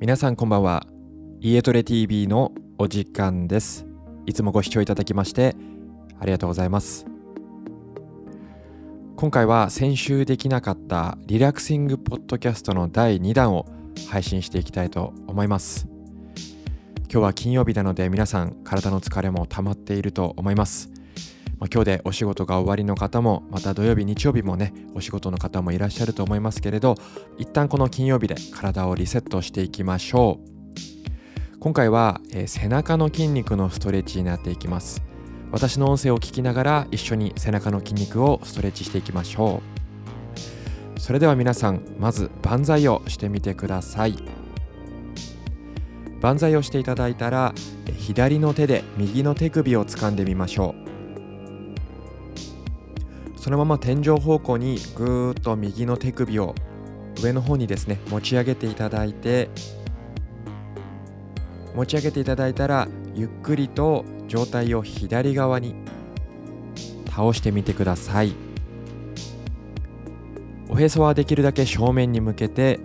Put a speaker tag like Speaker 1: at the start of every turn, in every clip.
Speaker 1: 皆さんこんばんは。家トレ TV のお時間です。いつもご視聴いただきましてありがとうございます。今回は先週できなかったリラクシングポッドキャストの第2弾を配信していきたいと思います。今日は金曜日なので皆さん体の疲れも溜まっていると思います。まあ、今日でお仕事が終わりの方もまた土曜日日曜日もねお仕事の方もいらっしゃると思いますけれど一旦この金曜日で体をリセットしていきましょう。今回は、えー、背中の筋肉のストレッチになっていきます。私の音声を聞きながら一緒に背中の筋肉をストレッチしていきましょう。それでは皆さんまず万歳をしてみてください。万歳をしていただいたら左の手で右の手首を掴んでみましょう。そのまま天井方向にぐーっと右の手首を上の方にですね持ち上げていただいて持ち上げていただいたらゆっくりと上体を左側に倒してみてください。おへそはできるだけ正面に向けて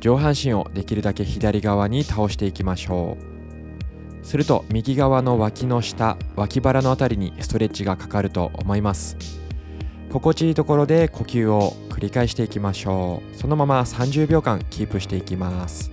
Speaker 1: 上半身をできるだけ左側に倒していきましょう。すると右側の脇の下脇腹のあたりにストレッチがかかると思います。心地いいところで呼吸を繰り返していきましょう。そのまま30秒間キープしていきます。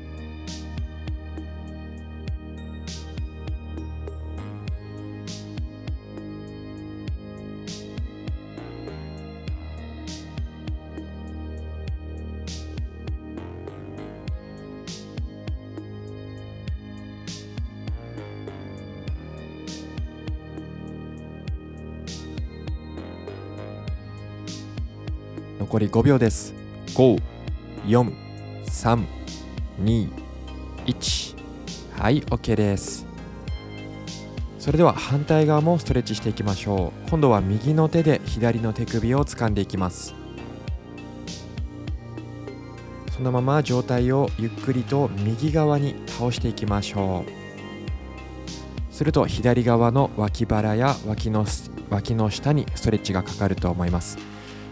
Speaker 1: 残り5秒です。54321はい OK です。それでは反対側もストレッチしていきましょう。今度は右の手で左の手首を掴んでいきます。そのまま上体をゆっくりと右側に倒していきましょう。すると左側の脇腹や脇の脇の下にストレッチがかかると思います。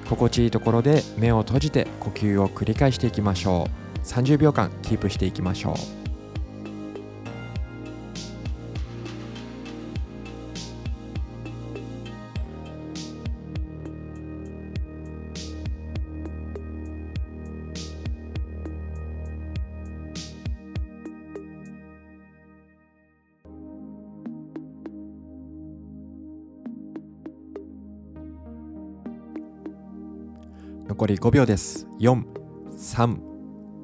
Speaker 1: 心地いいところで目を閉じて呼吸を繰り返していきましょう。30秒間キープしていきましょう。残り5秒です。4 3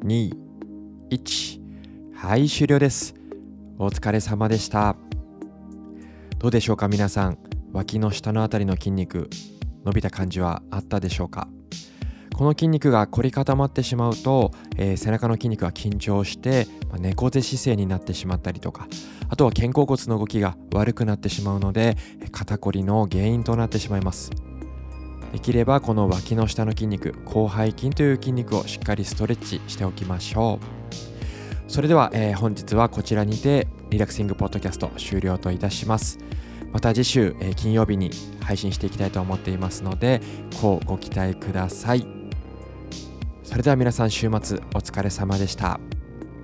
Speaker 1: 2 1はい終了です。お疲れ様でした。どうでしょうか皆さん。脇の下のあたりの筋肉伸びた感じはあったでしょうか？この筋肉が凝り固まってしまうと、えー、背中の筋肉が緊張して、まあ、猫背姿勢になってしまったりとかあとは肩甲骨の動きが悪くなってしまうので肩こりの原因となってしまいます。できればこの脇の下の筋肉広背筋という筋肉をしっかりストレッチしておきましょう。それでは、えー、本日はこちらにてリラクシングポッドキャスト終了といたします。また次週、えー、金曜日に配信していきたいと思っていますのでこうご期待ください。それでは皆さん週末お疲れ様でした。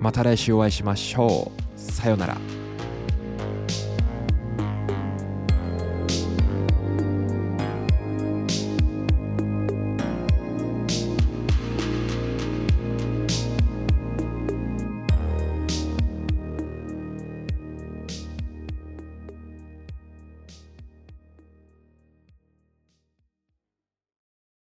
Speaker 1: また来週お会いしましょう。さようなら。